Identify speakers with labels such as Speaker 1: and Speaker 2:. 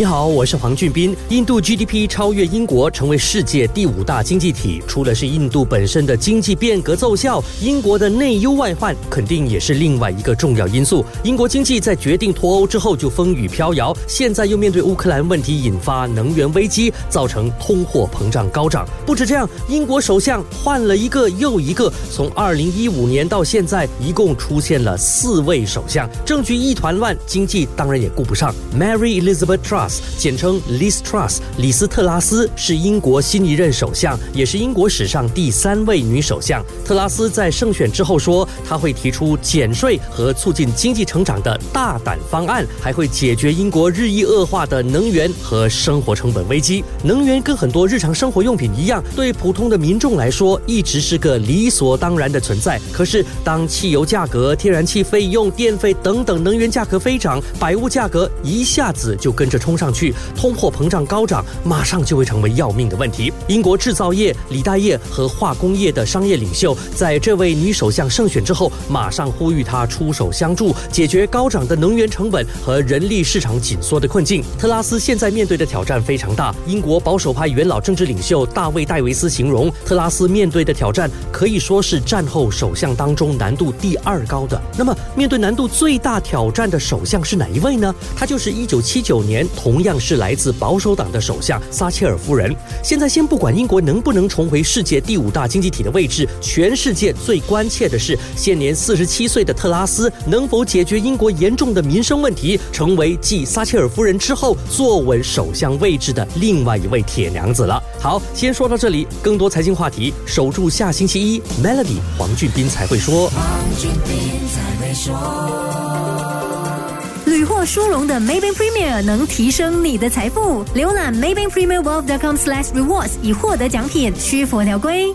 Speaker 1: 你好，我是黄俊斌。印度 GDP 超越英国，成为世界第五大经济体。除了是印度本身的经济变革奏效，英国的内忧外患肯定也是另外一个重要因素。英国经济在决定脱欧之后就风雨飘摇，现在又面对乌克兰问题引发能源危机，造成通货膨胀高涨。不止这样，英国首相换了一个又一个，从二零一五年到现在，一共出现了四位首相，政局一团乱，经济当然也顾不上。Mary Elizabeth Truss。简称 Liz Truss，李斯特拉斯是英国新一任首相，也是英国史上第三位女首相。特拉斯在胜选之后说，他会提出减税和促进经济成长的大胆方案，还会解决英国日益恶化的能源和生活成本危机。能源跟很多日常生活用品一样，对普通的民众来说一直是个理所当然的存在。可是，当汽油价格、天然气费用、电费等等能源价格飞涨，百物价格一下子就跟着冲。上去，通货膨胀高涨，马上就会成为要命的问题。英国制造业、锂代业和化工业的商业领袖，在这位女首相胜选之后，马上呼吁她出手相助，解决高涨的能源成本和人力市场紧缩的困境。特拉斯现在面对的挑战非常大。英国保守派元老政治领袖大卫·戴维斯形容，特拉斯面对的挑战可以说是战后首相当中难度第二高的。那么，面对难度最大挑战的首相是哪一位呢？他就是1979年。同样是来自保守党的首相撒切尔夫人。现在先不管英国能不能重回世界第五大经济体的位置，全世界最关切的是，现年四十七岁的特拉斯能否解决英国严重的民生问题，成为继撒切尔夫人之后坐稳首相位置的另外一位铁娘子了。好，先说到这里，更多财经话题，守住下星期一，Melody 黄俊斌才会说。
Speaker 2: 黄俊斌在北取获殊荣的 Maybank Premier 能提升你的财富。浏览 Maybank Premier Wealth.com/rewards 以获得奖品，需符条规。